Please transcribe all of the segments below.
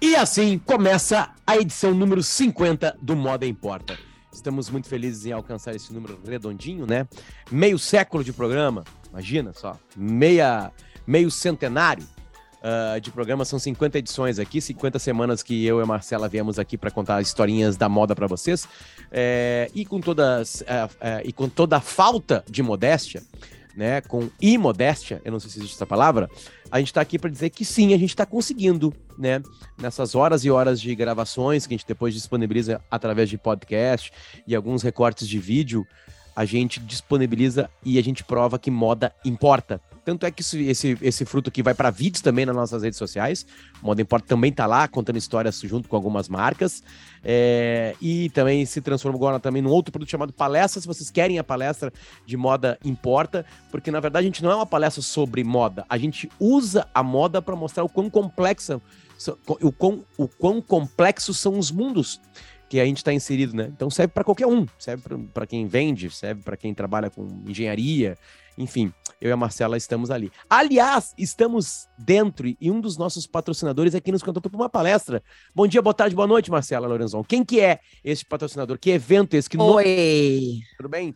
E assim começa a edição número 50 do Moda Importa. Estamos muito felizes em alcançar esse número redondinho, né? Meio século de programa, imagina só, meia, meio centenário uh, de programa, são 50 edições aqui, 50 semanas que eu e a Marcela viemos aqui para contar historinhas da moda para vocês. É, e, com todas, uh, uh, e com toda a falta de modéstia, né, com imodéstia, eu não sei se existe essa palavra, a gente está aqui para dizer que sim, a gente está conseguindo, né, nessas horas e horas de gravações que a gente depois disponibiliza através de podcast e alguns recortes de vídeo, a gente disponibiliza e a gente prova que moda importa. Tanto é que esse, esse fruto aqui vai para vídeos também nas nossas redes sociais. Moda Importa também tá lá, contando histórias junto com algumas marcas. É, e também se transforma agora também num outro produto chamado palestra. Se vocês querem a palestra de moda importa, porque na verdade a gente não é uma palestra sobre moda. A gente usa a moda para mostrar o quão complexa, o quão, o quão complexos são os mundos que a gente está inserido, né? Então serve para qualquer um, serve para quem vende, serve para quem trabalha com engenharia, enfim, eu e a Marcela estamos ali. Aliás, estamos dentro e um dos nossos patrocinadores aqui nos contou para uma palestra. Bom dia, boa tarde, boa noite, Marcela Lorenzon. Quem que é esse patrocinador? Que evento é esse? Que Oi! Tudo bem?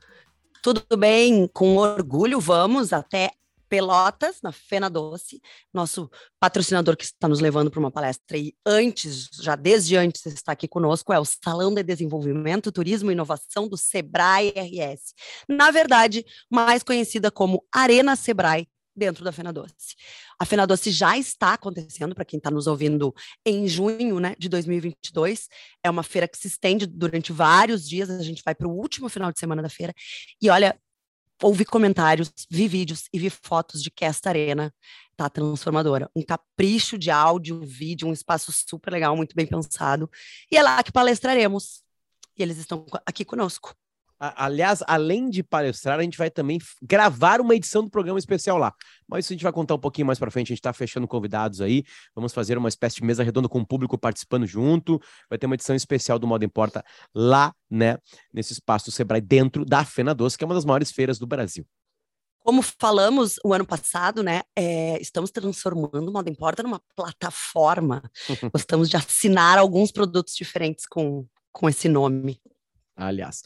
Tudo bem, com orgulho vamos até Pelotas, na Fena Doce, nosso patrocinador que está nos levando para uma palestra e antes, já desde antes está aqui conosco, é o Salão de Desenvolvimento, Turismo e Inovação do Sebrae RS. Na verdade, mais conhecida como Arena Sebrae, dentro da Fena Doce. A Fena Doce já está acontecendo, para quem está nos ouvindo, em junho né, de 2022. É uma feira que se estende durante vários dias, a gente vai para o último final de semana da feira. E olha, ouvi comentários, vi vídeos e vi fotos de que esta arena tá transformadora. Um capricho de áudio, vídeo, um espaço super legal, muito bem pensado. E é lá que palestraremos. E eles estão aqui conosco. Aliás, além de palestrar, a gente vai também gravar uma edição do programa especial lá. Mas isso a gente vai contar um pouquinho mais para frente. A gente está fechando convidados aí. Vamos fazer uma espécie de mesa redonda com o público participando junto. Vai ter uma edição especial do Modo Importa lá, né? Nesse espaço do Sebrae, dentro da Fena Doce, que é uma das maiores feiras do Brasil. Como falamos o ano passado, né? É, estamos transformando o Modo Importa numa plataforma. Gostamos de assinar alguns produtos diferentes com, com esse nome. Aliás.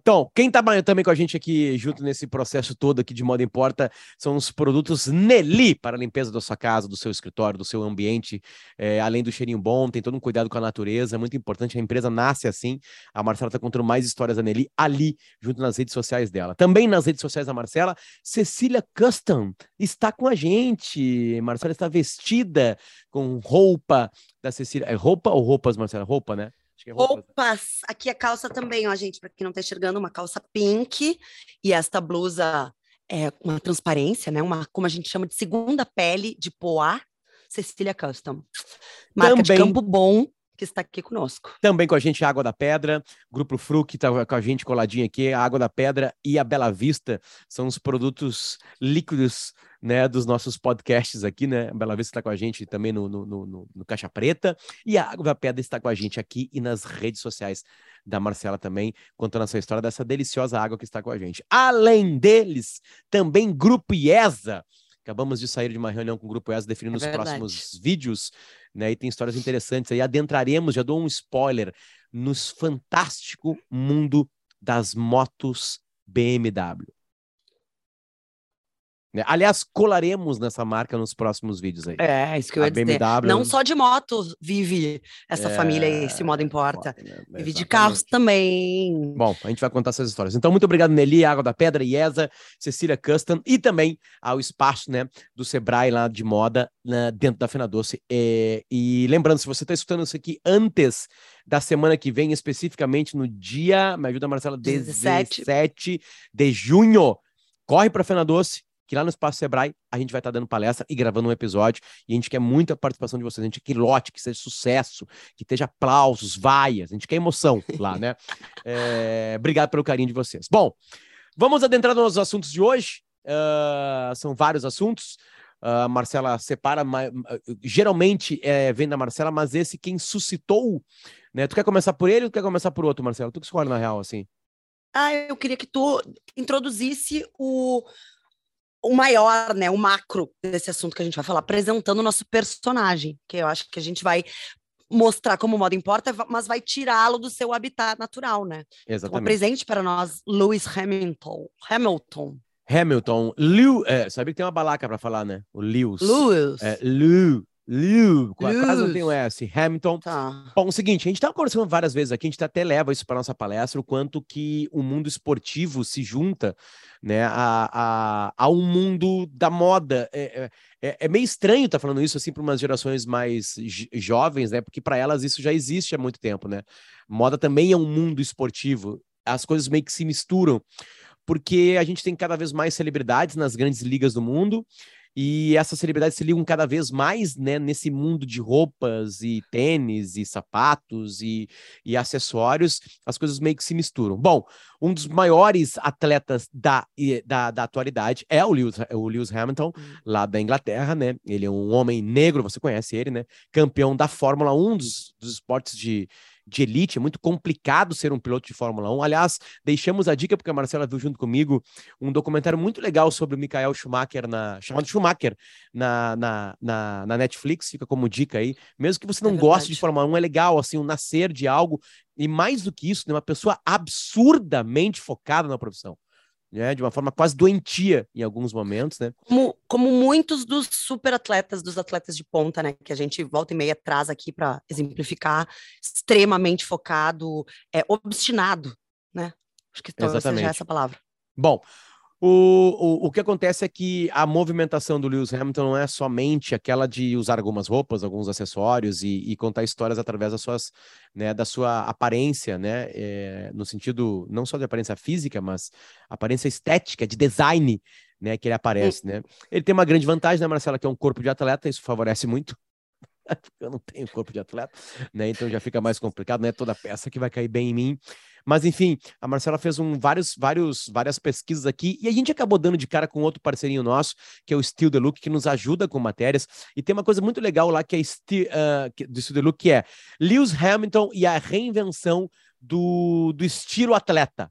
Então, quem tá também com a gente aqui junto nesse processo todo aqui de moda importa são os produtos Nelly para a limpeza da sua casa, do seu escritório, do seu ambiente. É, além do cheirinho bom, tem todo um cuidado com a natureza, é muito importante. A empresa nasce assim. A Marcela tá contando mais histórias da Nelly ali, junto nas redes sociais dela. Também nas redes sociais da Marcela, Cecília Custom está com a gente. Marcela está vestida com roupa da Cecília. É roupa ou roupas, Marcela? Roupa, né? É roupas. Aqui a calça também, ó, gente, para quem não está enxergando, uma calça pink e esta blusa é uma transparência, né? Uma, como a gente chama de segunda pele de poá, Cecília Custom. Marca também... de Campo Bom, que está aqui conosco. Também com a gente Água da Pedra, Grupo Fru, que está com a gente coladinho aqui, a Água da Pedra e a Bela Vista são os produtos líquidos né, dos nossos podcasts aqui, né? A Bela Vista está com a gente também no, no, no, no, Caixa Preta e a Água da Pedra está com a gente aqui e nas redes sociais da Marcela também, contando essa história dessa deliciosa água que está com a gente. Além deles, também Grupo IESA. Acabamos de sair de uma reunião com o Grupo IESA definindo é os próximos vídeos, né? E tem histórias interessantes aí. Adentraremos, já dou um spoiler, nos fantástico mundo das motos BMW. Né? Aliás, colaremos nessa marca nos próximos vídeos aí. É, isso que eu ia dizer. BMW... Não só de moto vive essa é... família aí, esse modo importa. Né? Vive de carros também. Bom, a gente vai contar essas histórias. Então, muito obrigado, Nelly, Água da Pedra, IESA, Cecília Custom e também ao espaço né, do Sebrae lá de moda né, dentro da Fena Doce. É, e lembrando, se você está escutando isso aqui antes da semana que vem, especificamente no dia, me ajuda, Marcela, 17, 17 de junho, corre para a Fena Doce que lá no Espaço Sebrae a gente vai estar tá dando palestra e gravando um episódio, e a gente quer muita participação de vocês, a gente quer que lote, que seja sucesso, que esteja aplausos, vaias, a gente quer emoção lá, né? É, obrigado pelo carinho de vocês. Bom, vamos adentrar nos assuntos de hoje, uh, são vários assuntos, a uh, Marcela separa, geralmente é, vem da Marcela, mas esse quem suscitou, né? Tu quer começar por ele ou tu quer começar por outro, Marcela? Tu que escolhe na real, assim. Ah, eu queria que tu introduzisse o, o maior, né, o macro desse assunto que a gente vai falar, apresentando o nosso personagem, que eu acho que a gente vai mostrar como o modo importa, mas vai tirá-lo do seu habitat natural, né? Exatamente. Então, apresente para nós Lewis Hamilton. Hamilton. Hamilton. Lew, é, sabe que tem uma balaca para falar, né? O Lewis. Lewis. É, Lew. Lew. Quase não tem o S. Hamilton. Tá. Bom, o seguinte, a gente estava conversando várias vezes aqui, a gente até leva isso para nossa palestra, o quanto que o mundo esportivo se junta né, a, a, a um mundo da moda. É, é, é meio estranho estar tá falando isso assim para umas gerações mais jovens, né? Porque para elas isso já existe há muito tempo, né? Moda também é um mundo esportivo. As coisas meio que se misturam, porque a gente tem cada vez mais celebridades nas grandes ligas do mundo e essas celebridades se ligam cada vez mais né, nesse mundo de roupas e tênis e sapatos e, e acessórios, as coisas meio que se misturam. Bom, um dos maiores atletas da, da, da atualidade é o Lewis, o Lewis Hamilton, uhum. lá da Inglaterra, né? Ele é um homem negro, você conhece ele, né? Campeão da Fórmula 1, dos, dos esportes de, de elite, é muito complicado ser um piloto de Fórmula 1. Aliás, deixamos a dica, porque a Marcela viu junto comigo um documentário muito legal sobre o Michael Schumacher, na, chamado Schumacher, na, na, na, na Netflix, fica como dica aí. Mesmo que você não é goste de Fórmula 1, é legal, assim, o nascer de algo, e mais do que isso, né, uma pessoa absurdamente focada na profissão né, de uma forma quase doentia em alguns momentos, né? Como, como muitos dos super atletas, dos atletas de ponta, né, que a gente volta e meia traz aqui para exemplificar, extremamente focado, é, obstinado, né? Acho que talvez Exatamente. seja essa palavra. Bom, o, o, o que acontece é que a movimentação do Lewis Hamilton não é somente aquela de usar algumas roupas, alguns acessórios e, e contar histórias através das suas, né, da sua aparência, né, é, no sentido não só de aparência física, mas aparência estética, de design, né, que ele aparece, né. Ele tem uma grande vantagem, né, Marcela, que é um corpo de atleta, isso favorece muito. Eu não tenho corpo de atleta, né? Então já fica mais complicado, não é toda peça que vai cair bem em mim. Mas enfim, a Marcela fez um, vários, vários, várias pesquisas aqui e a gente acabou dando de cara com outro parceirinho nosso, que é o Steel The Look, que nos ajuda com matérias. E tem uma coisa muito legal lá que é Steel, uh, do Steel The Look, que é Lewis Hamilton e a reinvenção do, do estilo atleta.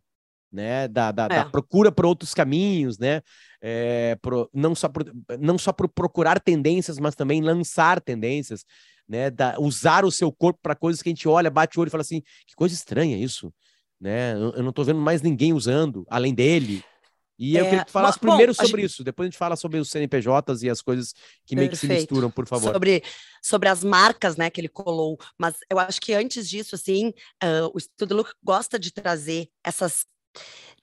Né, da, da, é. da procura por outros caminhos, né, é, pro, não só por, não só por procurar tendências, mas também lançar tendências, né, da, usar o seu corpo para coisas que a gente olha, bate o olho e fala assim, que coisa estranha isso, né? Eu não estou vendo mais ninguém usando, além dele. E é, eu queria que tu falasse bom, primeiro sobre gente... isso, depois a gente fala sobre os CNPJs e as coisas que meio que se misturam, por favor. Sobre, sobre as marcas, né, que ele colou, mas eu acho que antes disso, assim, uh, o Studio Look gosta de trazer essas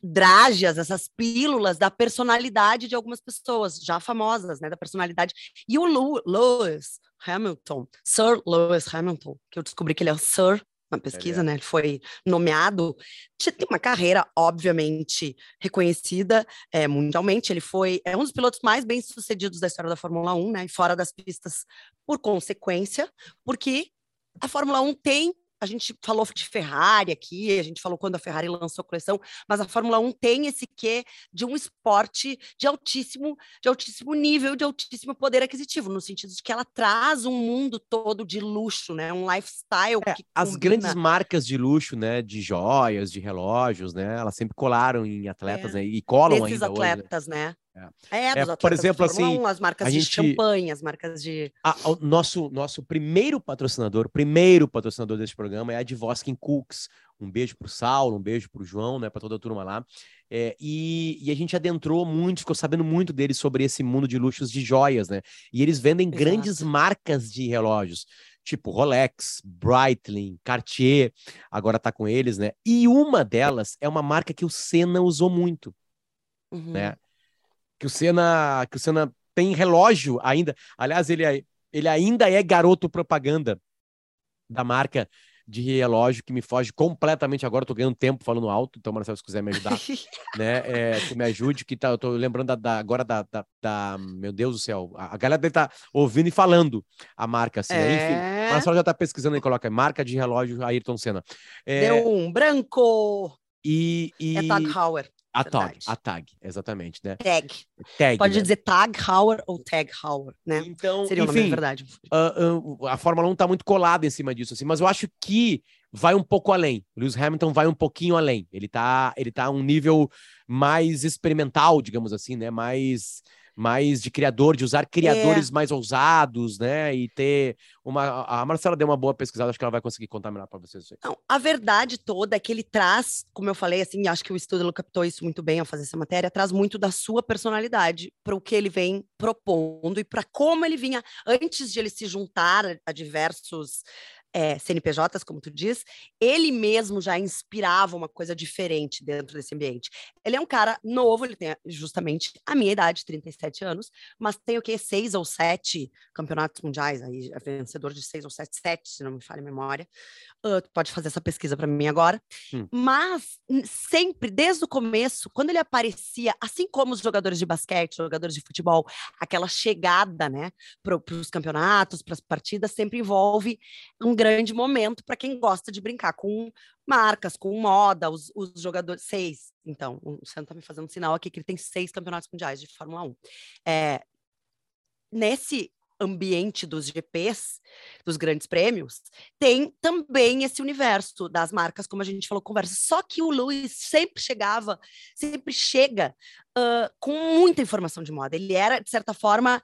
drágeas, essas pílulas da personalidade de algumas pessoas já famosas, né, da personalidade. E o Lewis Hamilton, Sir Lewis Hamilton, que eu descobri que ele é o Sir na pesquisa, é. né? Ele foi nomeado. Tem uma carreira, obviamente, reconhecida é, mundialmente. Ele foi é um dos pilotos mais bem sucedidos da história da Fórmula 1, né? E fora das pistas, por consequência, porque a Fórmula 1 tem a gente falou de Ferrari aqui, a gente falou quando a Ferrari lançou a coleção, mas a Fórmula 1 tem esse quê de um esporte de altíssimo, de altíssimo nível, de altíssimo poder aquisitivo, no sentido de que ela traz um mundo todo de luxo, né? Um lifestyle é, as grandes marcas de luxo, né, de joias, de relógios, né, elas sempre colaram em atletas é. né, e colam Desses ainda atletas, hoje, né? né? É, é, é por exemplo, assim, 1, as marcas de gente, champanhe, as marcas de. A, o nosso, nosso primeiro patrocinador, primeiro patrocinador desse programa é a Divoskin Cooks. Um beijo para o Saulo, um beijo para o João, né, para toda a turma lá. É, e, e, a gente adentrou muito, ficou sabendo muito deles sobre esse mundo de luxos de joias, né? E eles vendem Exato. grandes marcas de relógios, tipo Rolex, Breitling, Cartier, agora tá com eles, né? E uma delas é uma marca que o Senna usou muito, uhum. né? Que o Senna, que o Senna tem relógio ainda. Aliás, ele, é, ele ainda é garoto propaganda da marca de relógio que me foge completamente agora. Eu tô ganhando tempo falando alto, então, Marcelo, se quiser me ajudar, né? É, me ajude, que tá, eu tô lembrando da, da agora da, da, da, Meu Deus do céu, a, a galera deve estar tá ouvindo e falando a marca, assim. Né? É... Enfim, Marcelo já tá pesquisando e coloca marca de relógio Ayrton Senna. É... Deu um branco. E, e... É Tag Heuer. A tag, a tag, exatamente, né? Tag. tag Pode né? dizer tag Hauer ou tag Hauer, né? Então, Seria enfim, verdade. Uh, uh, a Fórmula 1 está muito colada em cima disso, assim, mas eu acho que vai um pouco além. O Lewis Hamilton vai um pouquinho além. Ele tá, ele tá a um nível mais experimental, digamos assim, né? Mais mais de criador, de usar criadores é. mais ousados, né? E ter uma. A Marcela deu uma boa pesquisada, acho que ela vai conseguir contar melhor para vocês. Não, a verdade toda é que ele traz, como eu falei, assim, acho que o estudo captou isso muito bem ao fazer essa matéria, traz muito da sua personalidade para o que ele vem propondo e para como ele vinha antes de ele se juntar a diversos é, CNPJs, como tu diz, ele mesmo já inspirava uma coisa diferente dentro desse ambiente. Ele é um cara novo, ele tem justamente a minha idade, 37 anos, mas tem o quê? Seis ou sete campeonatos mundiais, aí é vencedor de seis ou sete, sete, se não me falha a memória. Uh, pode fazer essa pesquisa para mim agora. Hum. Mas sempre, desde o começo, quando ele aparecia, assim como os jogadores de basquete, jogadores de futebol, aquela chegada, né, para os campeonatos, para as partidas, sempre envolve um grande momento para quem gosta de brincar com marcas, com moda, os, os jogadores. Seis, então, o Sam está me fazendo um sinal aqui que ele tem seis campeonatos mundiais de Fórmula 1. É, nesse ambiente dos GPs, dos grandes prêmios, tem também esse universo das marcas, como a gente falou, conversa. Só que o Lewis sempre chegava, sempre chega uh, com muita informação de moda. Ele era, de certa forma,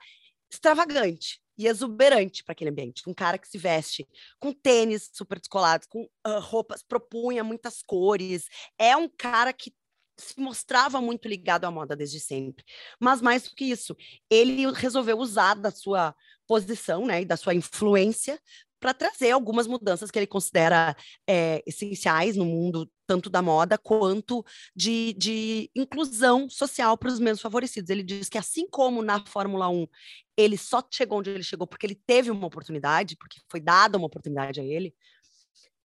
extravagante e exuberante para aquele ambiente. Um cara que se veste com tênis super descolados, com uh, roupas, propunha muitas cores. É um cara que se mostrava muito ligado à moda desde sempre. Mas mais do que isso, ele resolveu usar da sua posição, né, e da sua influência para trazer algumas mudanças que ele considera é, essenciais no mundo, tanto da moda quanto de, de inclusão social para os menos favorecidos. Ele diz que, assim como na Fórmula 1, ele só chegou onde ele chegou porque ele teve uma oportunidade, porque foi dada uma oportunidade a ele,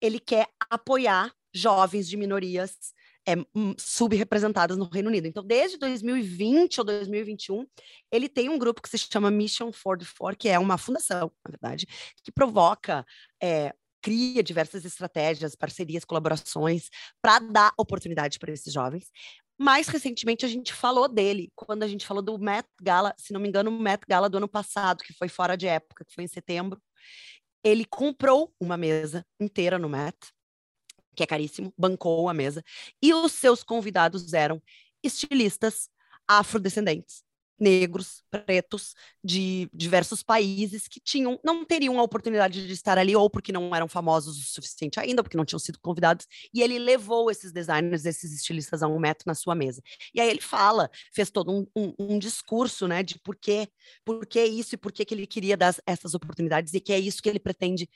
ele quer apoiar jovens de minorias é, subrepresentadas no Reino Unido. Então, desde 2020 ou 2021, ele tem um grupo que se chama Mission 44, que é uma fundação, na verdade, que provoca é, cria diversas estratégias, parcerias, colaborações para dar oportunidade para esses jovens. Mais recentemente a gente falou dele, quando a gente falou do Met Gala, se não me engano, o Met Gala do ano passado, que foi fora de época, que foi em setembro. Ele comprou uma mesa inteira no Met, que é caríssimo, bancou a mesa, e os seus convidados eram estilistas afrodescendentes, negros, pretos, de diversos países que tinham, não teriam a oportunidade de estar ali, ou porque não eram famosos o suficiente ainda, porque não tinham sido convidados, e ele levou esses designers, esses estilistas a um metro na sua mesa. E aí ele fala, fez todo um, um, um discurso, né, de por quê, por que isso e por que, que ele queria dar essas oportunidades, e que é isso que ele pretende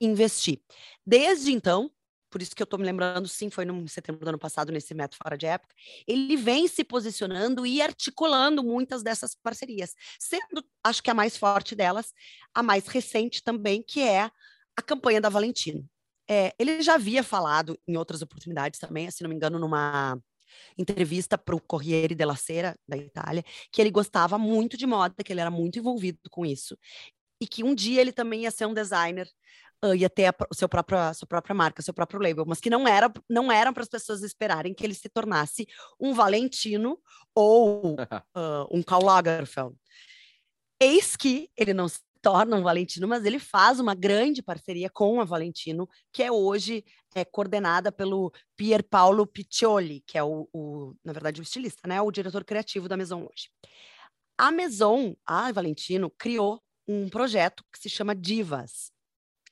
investir. Desde então, por isso que eu estou me lembrando, sim, foi no setembro do ano passado, nesse método fora de época, ele vem se posicionando e articulando muitas dessas parcerias, sendo, acho que a mais forte delas, a mais recente também, que é a campanha da Valentino. É, ele já havia falado em outras oportunidades também, se não me engano, numa entrevista para o Corriere della Sera, da Itália, que ele gostava muito de moda, que ele era muito envolvido com isso, e que um dia ele também ia ser um designer uh, ia ter a, a, seu próprio, sua própria marca, seu próprio label, mas que não, era, não eram para as pessoas esperarem que ele se tornasse um Valentino ou uh, um Karl Lagerfeld. Eis que ele não se torna um Valentino, mas ele faz uma grande parceria com a Valentino, que é hoje é, coordenada pelo Pier Paolo Piccioli, que é o, o, na verdade, o estilista, né? O diretor criativo da Maison hoje. A Maison, a Valentino, criou um projeto que se chama Divas,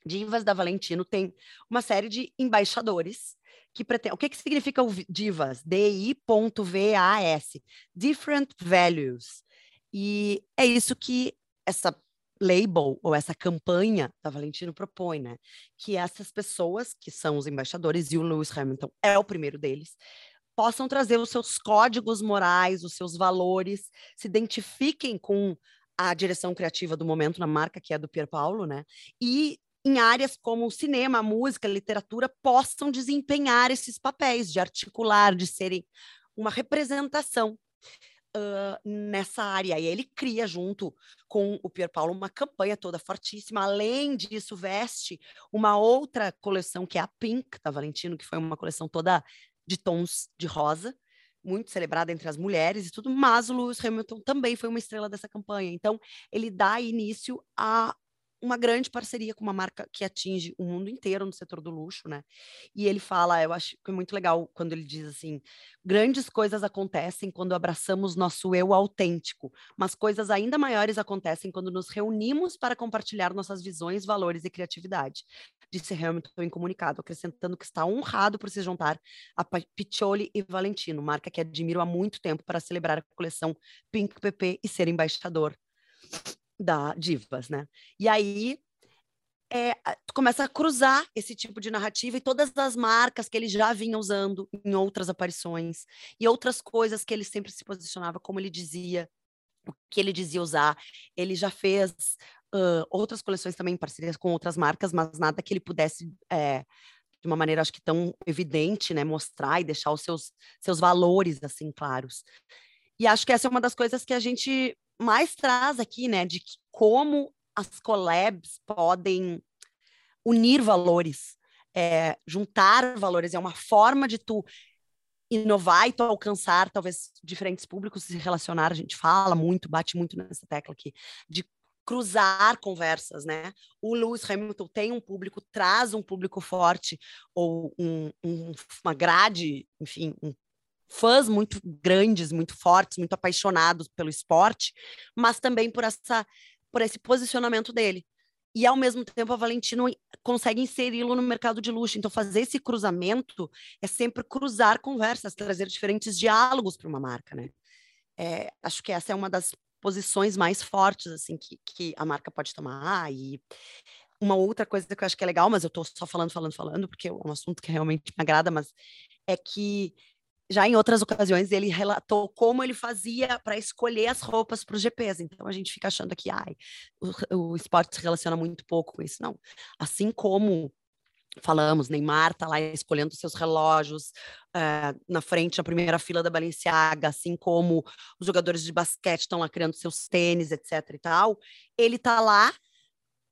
Divas da Valentino tem uma série de embaixadores que pretendem. O que, que significa o divas? D-I.V-A-S. Different Values. E é isso que essa label ou essa campanha da Valentino propõe, né? Que essas pessoas, que são os embaixadores, e o Lewis Hamilton é o primeiro deles, possam trazer os seus códigos morais, os seus valores, se identifiquem com a direção criativa do momento na marca, que é do Pier Paulo, né? E em áreas como cinema, música, literatura, possam desempenhar esses papéis de articular, de serem uma representação Uh, nessa área. E ele cria, junto com o Pier Paulo, uma campanha toda fortíssima. Além disso, veste uma outra coleção, que é a Pink, da Valentino, que foi uma coleção toda de tons de rosa, muito celebrada entre as mulheres e tudo, mas o Lewis Hamilton também foi uma estrela dessa campanha. Então, ele dá início a uma grande parceria com uma marca que atinge o mundo inteiro no setor do luxo, né? E ele fala, eu acho que é muito legal quando ele diz assim: grandes coisas acontecem quando abraçamos nosso eu autêntico, mas coisas ainda maiores acontecem quando nos reunimos para compartilhar nossas visões, valores e criatividade. Disse Hamilton em comunicado, acrescentando que está honrado por se juntar a Piccioli e Valentino, marca que admiro há muito tempo para celebrar a coleção Pink PP e ser embaixador da Divas, né? E aí é, tu começa a cruzar esse tipo de narrativa e todas as marcas que ele já vinha usando em outras aparições e outras coisas que ele sempre se posicionava, como ele dizia, o que ele dizia usar. Ele já fez uh, outras coleções também em parcerias com outras marcas, mas nada que ele pudesse, é, de uma maneira acho que tão evidente, né, mostrar e deixar os seus, seus valores assim claros. E acho que essa é uma das coisas que a gente mais traz aqui, né, de como as collabs podem unir valores, é, juntar valores, é uma forma de tu inovar e tu alcançar talvez diferentes públicos se relacionar, a gente fala muito, bate muito nessa tecla aqui, de cruzar conversas, né? O Lewis Hamilton tem um público, traz um público forte ou um, um, uma grade, enfim, um fãs muito grandes, muito fortes, muito apaixonados pelo esporte, mas também por essa por esse posicionamento dele. E ao mesmo tempo a Valentino consegue inseri-lo no mercado de luxo. Então fazer esse cruzamento é sempre cruzar conversas, trazer diferentes diálogos para uma marca, né? É, acho que essa é uma das posições mais fortes assim que, que a marca pode tomar e uma outra coisa que eu acho que é legal, mas eu estou só falando, falando, falando, porque é um assunto que realmente me agrada, mas é que já em outras ocasiões ele relatou como ele fazia para escolher as roupas para os GPs. Então a gente fica achando que ai, o, o esporte se relaciona muito pouco com isso. Não. Assim como falamos, Neymar está lá escolhendo seus relógios uh, na frente, na primeira fila da Balenciaga, assim como os jogadores de basquete estão lá criando seus tênis, etc e tal. Ele está lá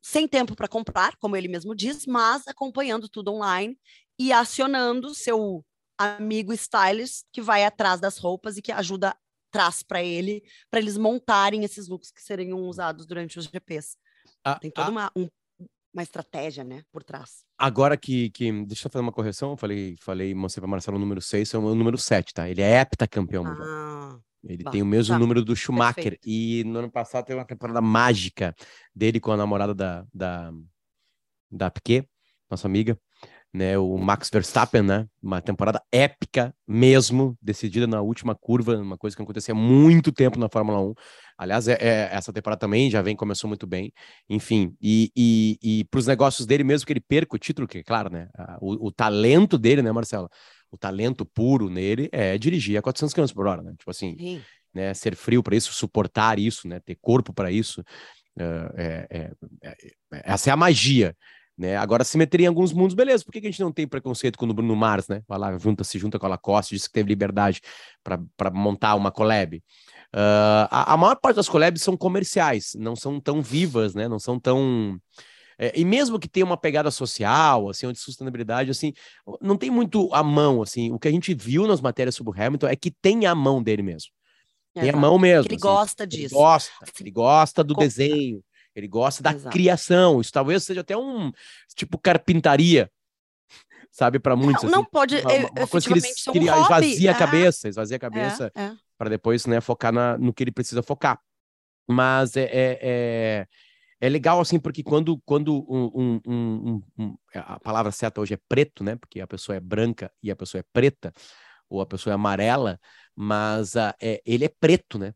sem tempo para comprar, como ele mesmo diz, mas acompanhando tudo online e acionando seu amigo stylist que vai atrás das roupas e que ajuda traz para ele, para eles montarem esses looks que seriam usados durante os GPs. Ah, Tem toda ah, uma, um, uma estratégia, né, por trás. Agora que, que deixa eu fazer uma correção, eu falei, falei, mostrei para Marcelo o número 6, é o número 7, tá? Ele é heptacampeão mundial. Ah, ele bah, tem o mesmo tá. número do Schumacher. Perfeito. E no ano passado teve uma temporada mágica dele com a namorada da, da, da Piquet, nossa amiga né, o Max Verstappen, né, uma temporada épica mesmo, decidida na última curva, uma coisa que acontecia há muito tempo na Fórmula 1. Aliás, é, é, essa temporada também já vem, começou muito bem. Enfim, e, e, e para os negócios dele, mesmo que ele perca o título, que é claro, né, o, o, talento dele, né, Marcelo? O talento puro nele é dirigir a 400 km por hora, né? Tipo assim, né, ser frio para isso, suportar isso, né, ter corpo para isso. É, é, essa é a magia né? Agora, simetria em alguns mundos, beleza. Por que, que a gente não tem preconceito quando o Bruno Mars, né? Vai lá, junta, se junta com a Lacoste, disse que teve liberdade para montar uma collab. Uh, a, a, maior parte das collabs são comerciais, não são tão vivas, né? Não são tão. É, e mesmo que tenha uma pegada social, assim, de sustentabilidade, assim, não tem muito a mão, assim. O que a gente viu nas matérias sobre o Hamilton é que tem a mão dele mesmo. Tem a mão mesmo. Ele assim, gosta disso. Ele gosta, ele gosta do desenho. Ele gosta da Exato. criação. Isso talvez seja até um tipo carpintaria, sabe, para muitos. Não, assim. não pode. Uma, uma coisa que ele um esvazia a é. cabeça, esvazia a cabeça é, é. para depois, né, focar na, no que ele precisa focar. Mas é, é, é, é legal assim porque quando quando um, um, um, a palavra certa hoje é preto, né? Porque a pessoa é branca e a pessoa é preta ou a pessoa é amarela, mas uh, ele é preto, né?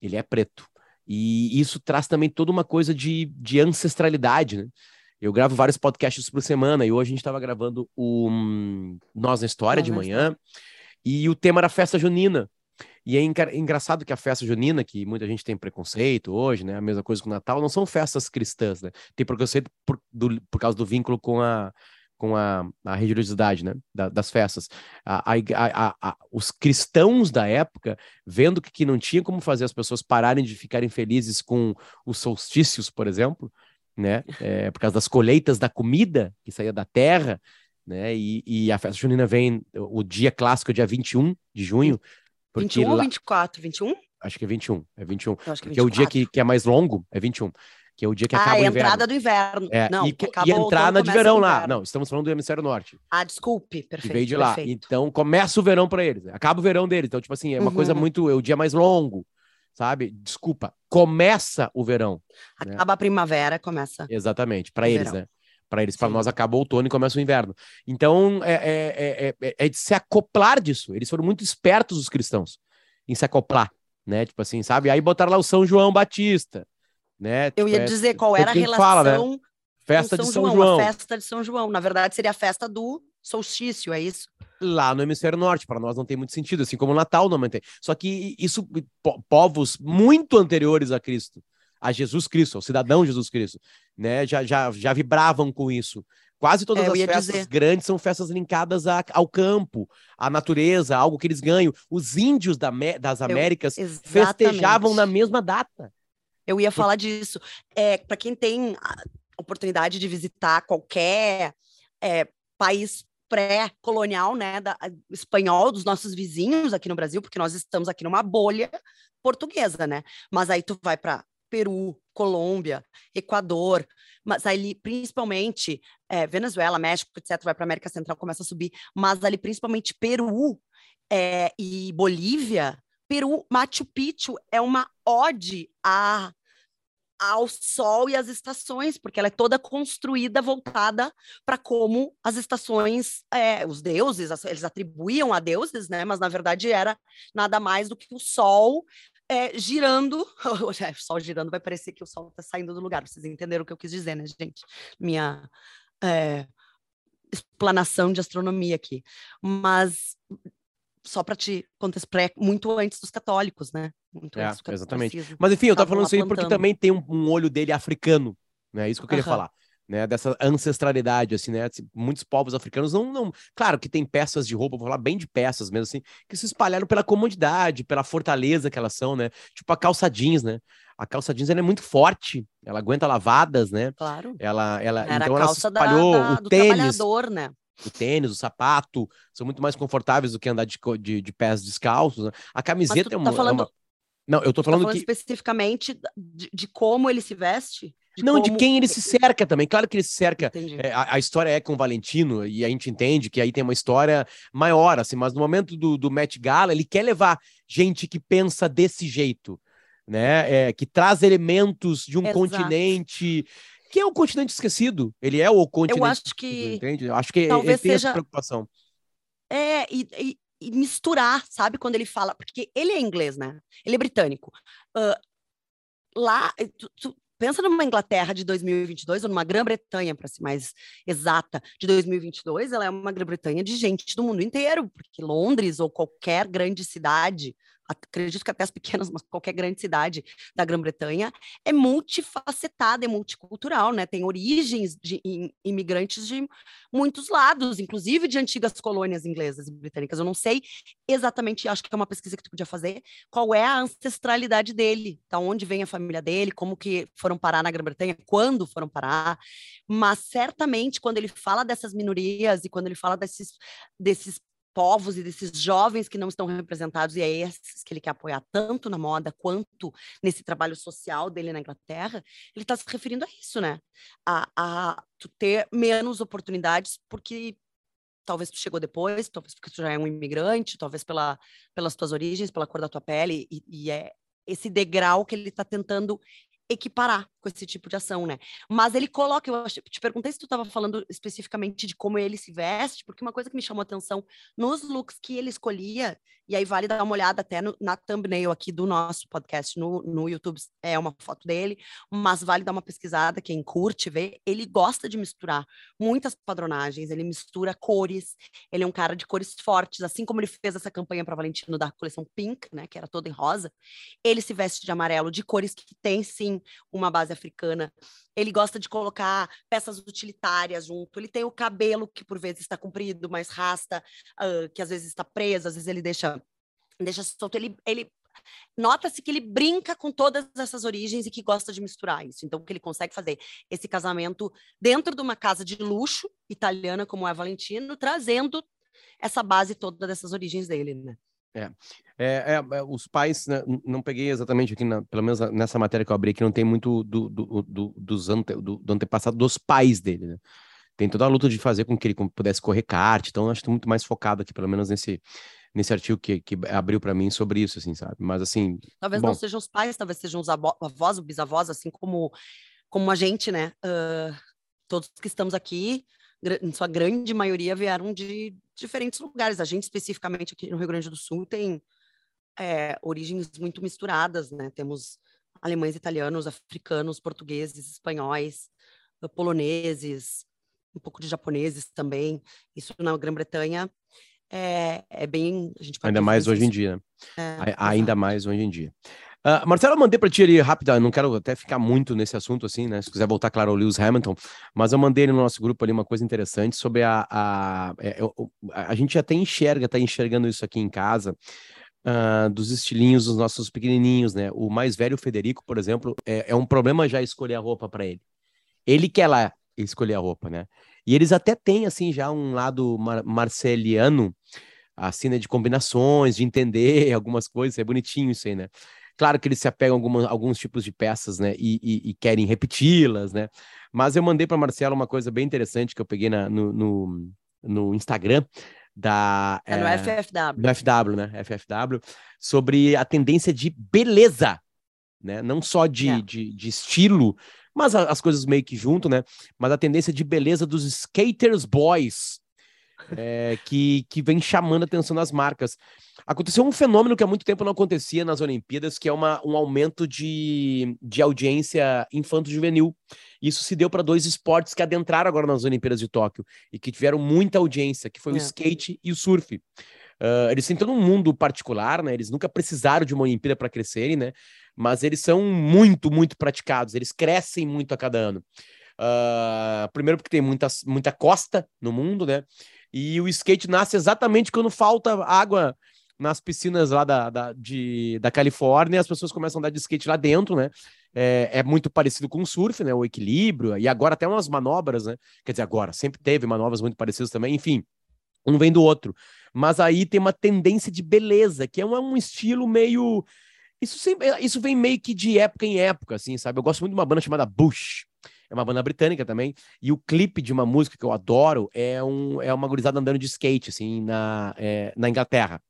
Ele é preto. E isso traz também toda uma coisa de, de ancestralidade, né? Eu gravo vários podcasts por semana e hoje a gente estava gravando o um, Nós na História de manhã e o tema era festa junina. E é engraçado que a festa junina, que muita gente tem preconceito hoje, né? A mesma coisa com o Natal, não são festas cristãs, né? Tem preconceito por, do, por causa do vínculo com a, com a, a religiosidade né, da, das festas. A, a, a, os cristãos da época, vendo que, que não tinha como fazer as pessoas pararem de ficarem felizes com os solstícios, por exemplo, né, é, por causa das colheitas da comida que saía da terra, né, e, e a festa junina vem, o dia clássico dia 21 de junho. 21 ou 24? 21? Acho que é 21, é 21. Acho que é 24. Porque é o dia que, que é mais longo, é 21. Que é o dia que ah, acaba a o entrada inverno. do inverno. É, não, e, que e acaba outono, na de verão lá. Não, estamos falando do hemisfério norte. Ah, desculpe, que perfeito. veio de lá. perfeito. Então começa o verão para eles. Acaba o verão deles. Então, tipo assim, é uma Uhum. coisa muito. É o dia mais longo, sabe? Desculpa. Começa o verão. né? Acaba a primavera, começa. Exatamente. Para eles, verão. né? Para eles, para nós acaba o outono e começa o inverno. Então, é, é, é, é, é de se acoplar disso. Eles foram muito espertos, os cristãos, em se acoplar, né? Tipo assim, sabe? Aí botaram lá o São João Batista, né? Eu ia é- dizer qual tanto era a relação fala, né? com Festa São de São João, João. a festa de São João. Na verdade, seria a festa do solstício, é isso? lá no hemisfério norte. Para nós não tem muito sentido, assim como o Natal não tem. Só que isso, po- povos muito anteriores a Cristo, a Jesus Cristo, ao cidadão Jesus Cristo, né, já, já, já vibravam com isso. Quase todas É, eu as festas dizer. grandes são festas linkadas a- ao campo, à natureza, algo que eles ganham. Os índios da, das Américas festejavam na mesma data. Eu ia falar disso. É, para quem tem oportunidade de visitar qualquer é, país pré-colonial, né, da, espanhol, dos nossos vizinhos aqui no Brasil, porque nós estamos aqui numa bolha portuguesa, né? Mas aí tu vai para Peru, Colômbia, Equador, mas ali principalmente é, Venezuela, México, etc., vai para América Central, começa a subir, mas ali principalmente Peru é, e Bolívia, Peru, Machu Picchu é uma ode a ao sol e às estações, porque ela é toda construída voltada para como as estações, é, os deuses, eles atribuíam a deuses, né? Mas na verdade era nada mais do que o sol é, girando. É, o sol girando vai parecer que o sol está saindo do lugar. Vocês entenderam o que eu quis dizer, né, gente? Minha é, explanação de astronomia aqui. Mas só para te contextualizar, muito antes dos católicos, né? Muito É, antes do exatamente. Mas enfim, eu tava falando isso aí porque também tem um, um olho dele africano, né? Isso que eu queria Aham. falar, né? Dessa ancestralidade, assim, né? Assim, Muitos povos africanos não, não... Claro que tem peças de roupa, vou falar bem de peças mesmo, assim, que se espalharam pela comodidade, pela fortaleza que elas são, né? Tipo a calça jeans, né? A calça jeans, ela é muito forte, ela aguenta lavadas, né? Claro. Ela, ela, Era então a ela se calça da- espalhou, da- o do tênis, trabalhador, né? O tênis, o sapato, são muito mais confortáveis do que andar de, de, de pés descalços, né? A camiseta é uma, tá é falando, uma- Não, eu tô tá falando falando que especificamente de, de como ele se veste? Não, de como- quem ele se cerca também. Claro que ele se cerca. É, a, a história é com o Valentino, e a gente entende que aí tem uma história maior, assim, mas no momento do, do Met Gala, ele quer levar gente que pensa desse jeito, né? é, que traz elementos de um Exato. continente que é o continente esquecido. Ele é o continente. Eu acho que entende? Eu acho que talvez tem seja- essa preocupação. é e, e- e misturar, sabe? Quando ele fala, porque ele é inglês, né? Ele é britânico. Ah, lá, eh, tu, tu pensa numa Inglaterra de 2022 ou numa Grã-Bretanha, para ser mais exata, de 2022, ela é uma Grã-Bretanha de gente do mundo inteiro, porque Londres ou qualquer grande cidade acredito que até as pequenas, mas qualquer grande cidade da Grã-Bretanha, é multifacetada, é multicultural, né? Tem origens de im- imigrantes de muitos lados, inclusive de antigas colônias inglesas e britânicas. Eu não sei exatamente, acho que é uma pesquisa que tu podia fazer, qual é a ancestralidade dele, da onde vem a família dele, como que foram parar na Grã-Bretanha, quando foram parar, mas certamente quando ele fala dessas minorias e quando ele fala desses, desses povos e desses jovens que não estão representados, e é esses que ele quer apoiar tanto na moda quanto nesse trabalho social dele na Inglaterra, ele está se referindo a isso, né? A, a tu ter menos oportunidades porque talvez tu chegou depois, talvez porque tu já é um imigrante, talvez pela, pelas tuas origens, pela cor da tua pele, e, e é esse degrau que ele está tentando equiparar com esse tipo de ação, né? Mas ele coloca, eu te perguntei se tu estava falando especificamente de como ele se veste, porque uma coisa que me chamou atenção nos looks que ele escolhia, e aí vale dar uma olhada até no, na thumbnail aqui do nosso podcast no, no YouTube, é uma foto dele, mas vale dar uma pesquisada, quem curte, vê, ele gosta de misturar muitas padronagens, ele mistura cores, ele é um cara de cores fortes, assim como ele fez essa campanha para Valentino da coleção Pink, né, que era toda em rosa, ele se veste de amarelo, de cores que tem sim uma base africana. Ele gosta de colocar peças utilitárias junto. Ele tem o cabelo que por vezes está comprido, mas rasta, uh, que às vezes está preso, às vezes ele deixa deixa solto. Ele, ele nota-se que ele brinca com todas essas origens e que gosta de misturar isso. Então, que ele consegue fazer esse casamento dentro de uma casa de luxo italiana como é Valentino, trazendo essa base toda dessas origens dele, né? É. É, é, os pais, né, não peguei exatamente aqui, na, pelo menos nessa matéria que eu abri, que não tem muito do, do, do, dos ante, do, do antepassado dos pais dele, né? Tem toda a luta de fazer com que ele pudesse correr kart, então acho que muito mais focado aqui, pelo menos nesse, nesse artigo que, que abriu para mim sobre isso, assim, sabe? Mas assim. Talvez bom. não sejam os pais, talvez sejam os avós, os bisavós, assim como, como a gente, né? Uh, todos que estamos aqui, em sua grande maioria, vieram de diferentes lugares. A gente, especificamente aqui no Rio Grande do Sul, tem é, origens muito misturadas, né? Temos alemães, italianos, africanos, portugueses, espanhóis, poloneses, um pouco de japoneses também. Isso na Grã-Bretanha é, é, bem. Ainda mais hoje em dia. É, ainda mais hoje em dia. Uh, Marcelo, eu mandei para ti ali rápido, eu não quero até ficar muito nesse assunto assim, né? Se quiser voltar, claro, ao Lewis Hamilton, mas eu mandei no nosso grupo ali uma coisa interessante sobre a. A, é, a, a gente até enxerga, está enxergando isso aqui em casa, uh, dos estilinhos dos nossos pequenininhos, né? O mais velho, Federico, por exemplo, é, é um problema já escolher a roupa para ele. Ele quer lá escolher a roupa, né? E eles até têm, assim, já um lado mar marceliano, assim, né, de combinações, de entender algumas coisas, é bonitinho isso aí, né? Claro que eles se apegam a algumas, alguns tipos de peças, né, e, e, e querem repeti-las, né? Mas eu mandei para Marcelo uma coisa bem interessante que eu peguei na, no, no, no Instagram, da. É, no é, FFW. No FW, né? FFW, sobre a tendência de beleza, né? Não só de, é. de, de, estilo, mas as coisas meio que junto, né? Mas a tendência de beleza dos skaters boys, é, que, que vem chamando a atenção das marcas. Aconteceu um fenômeno que há muito tempo não acontecia nas Olimpíadas, que é uma, um aumento de, de audiência infanto-juvenil. Isso se deu para dois esportes que adentraram agora nas Olimpíadas de Tóquio e que tiveram muita audiência, que foi é. o skate e o surf. Uh, eles têm todo um mundo particular, né? Eles nunca precisaram de uma Olimpíada para crescerem, né? Mas eles são muito, muito praticados. Eles crescem muito a cada ano. Uh, primeiro porque tem muita, muita costa no mundo, né? E o skate nasce exatamente quando falta água nas piscinas lá da, da, de, da Califórnia, as pessoas começam a andar de skate lá dentro, né? É, é, muito parecido com o surf, né? O equilíbrio, e agora até umas manobras, né? Quer dizer, agora, sempre teve manobras muito parecidas também, enfim, um vem do outro. Mas aí tem uma tendência de beleza, que é um, é um estilo meio. Isso, sempre, isso vem meio que de época em época, assim, sabe? Eu gosto muito de uma banda chamada Bush é uma banda britânica também. E o clipe de uma música que eu adoro é, um, é uma gurizada andando de skate, assim, na, é, na Inglaterra.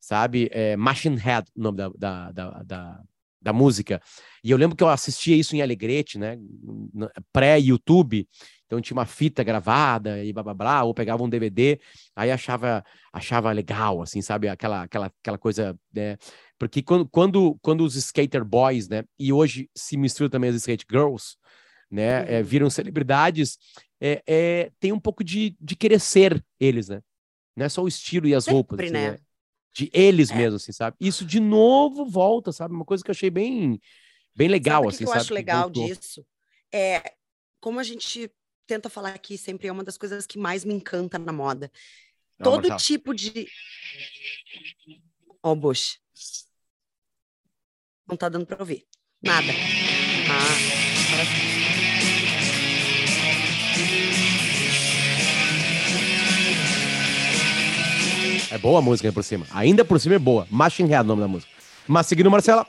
Sabe? É Machine Head, o nome da, da, da, da, da música. E eu lembro que eu assistia isso em Alegrete, né? Pré-YouTube. Então tinha uma fita gravada e blá blá blá, ou pegava um DVD, aí achava achava legal, assim, sabe? Aquela aquela, aquela coisa, né? Porque quando, quando, quando os skater boys, né? E hoje se mistura também as skate girls, né? É, uhum. viram celebridades, é, é, tem um pouco de, de querer ser eles, né? Não é só o estilo e as Sempre, roupas, assim, né? né? De eles é. mesmo, assim, sabe? Isso de novo volta, sabe? Uma coisa que eu achei bem, bem legal, sabe assim, que eu sabe? acho legal disso é como a gente tenta falar aqui sempre é uma das coisas que mais me encanta na moda. Não, Todo Marcelo. tipo de. Ó, oh, Bush. Não tá dando para ouvir. Nada. Ah, agora boa a música aí por cima. Ainda por cima é boa. Machine Head é o nome da música. Mas seguindo, Marcela.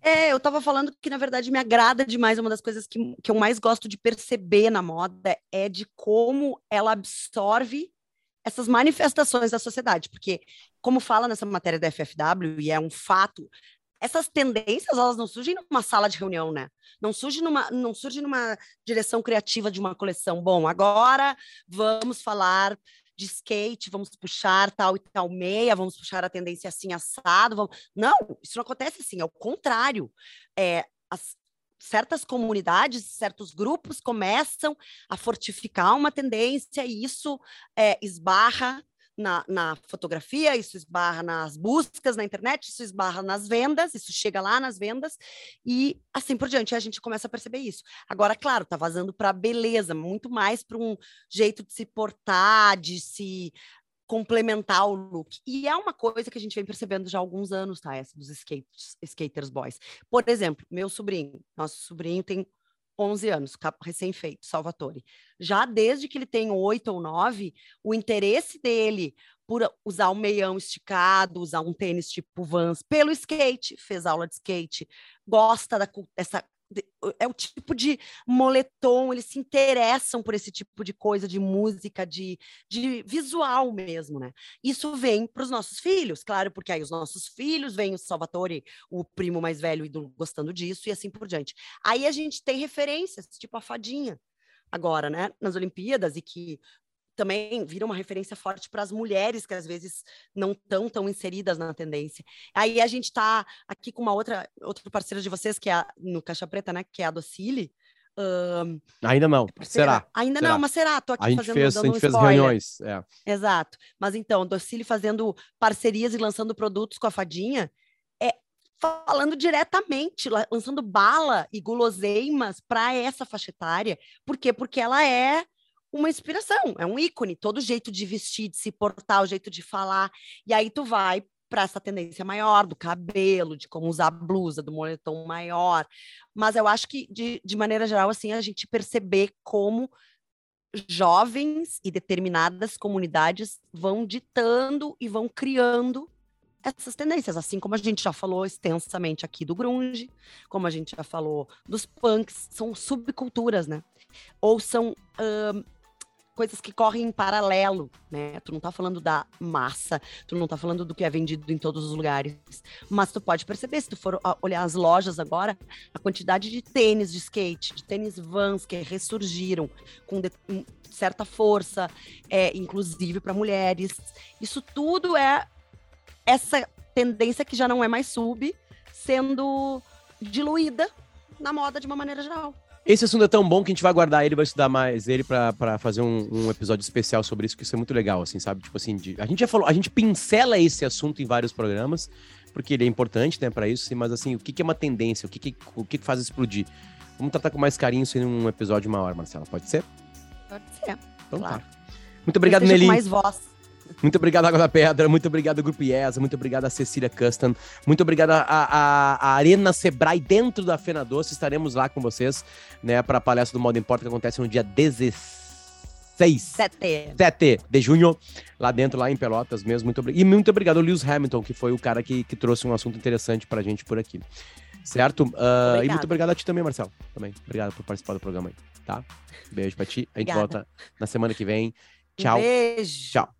É, eu tava falando que, na verdade, me agrada demais. Uma das coisas que, que eu mais gosto de perceber na moda é de como ela absorve essas manifestações da sociedade. Porque, como fala nessa matéria da FFW, e é um fato, essas tendências elas não surgem numa sala de reunião, né? Não surge numa, não surge numa direção criativa de uma coleção. Bom, agora vamos falar de skate, vamos puxar tal e tal meia, vamos puxar a tendência assim assado. Vamos... Não, isso não acontece assim, é o contrário. É, as, certas comunidades, certos grupos começam a fortificar uma tendência e isso é, esbarra na, na, fotografia, isso esbarra nas buscas na internet, isso esbarra nas vendas, isso chega lá nas vendas e assim por diante. A gente começa a perceber isso. Agora, claro, tá vazando para beleza, muito mais para um jeito de se portar, de se complementar o look. E é uma coisa que a gente vem percebendo já há alguns anos, tá? Essa dos skates, skaters boys. Por exemplo, meu sobrinho, nosso sobrinho tem 11 anos, recém-feito, Salvatore. Já desde que ele tem oito ou nove, o interesse dele por usar um meião esticado, usar um tênis tipo Vans, pelo skate, fez aula de skate, gosta da, dessa é o tipo de moletom, eles se interessam por esse tipo de coisa, de música, de, de visual mesmo, né? Isso vem para os nossos filhos, claro, porque aí os nossos filhos vêm o Salvatore, o primo mais velho, gostando disso e assim por diante. Aí a gente tem referências, tipo a fadinha, agora, né, nas Olimpíadas, e que também vira uma referência forte para as mulheres que às vezes não estão tão inseridas na tendência. Aí a gente está aqui com uma outra outra parceira de vocês que é a, no Caixa Preta, né, que é a Docile. Um, Ainda não, é será? Ainda será? não, mas será? Tô aqui a gente fazendo fez, a gente um fez reuniões. É. Exato. Mas então, Docile fazendo parcerias e lançando produtos com a Fadinha, é falando diretamente, lançando bala e guloseimas para essa faixa etária. Por quê? Porque ela é uma inspiração, é um ícone, todo jeito de vestir, de se portar, o jeito de falar. E aí tu vai para essa tendência maior do cabelo, de como usar a blusa, do moletom maior. Mas eu acho que, de, de maneira geral, assim, a gente perceber como jovens e determinadas comunidades vão ditando e vão criando essas tendências, assim como a gente já falou extensamente aqui do grunge, como a gente já falou dos punks, são subculturas, né? Ou são coisas que correm em paralelo, né? Tu não tá falando da massa, tu não tá falando do que é vendido em todos os lugares, mas tu pode perceber, se tu for olhar as lojas agora, a quantidade de tênis de skate, de tênis vans que ressurgiram com de, certa força, é, inclusive para mulheres. Isso tudo é essa tendência que já não é mais sub, sendo diluída na moda de uma maneira geral. Esse assunto é tão bom que a gente vai guardar ele, vai estudar mais ele para fazer um, um, episódio especial sobre isso, que isso é muito legal, assim, sabe? Tipo assim, de, a gente já falou, a gente pincela esse assunto em vários programas, porque ele é importante, né, para isso, mas assim, o que, que é uma tendência, o que, que, o que, que faz explodir? Vamos tratar com mais carinho isso em um episódio hora, Marcela, pode ser? Pode ser. Então tá. claro. tá. Muito obrigado, Nelly. mais voz. Muito obrigado, Água da Pedra. Muito obrigado, Grupo IESA. Muito obrigado a Cecília Custom. Muito obrigado a, a, a, Arena Sebrae dentro da Fena Doce. Estaremos lá com vocês, né, para a palestra do Modo Importa que acontece no dia 16. 7. 7 de junho, lá dentro, lá em Pelotas mesmo. Muito obrigado. E muito obrigado ao Lewis Hamilton, que foi o cara que, que trouxe um assunto interessante pra gente por aqui. Certo? Uh, e muito obrigado a ti também, Marcelo. Também. Obrigado por participar do programa aí, tá? Beijo pra ti. A gente volta na semana que vem. Tchau. beijo. Tchau.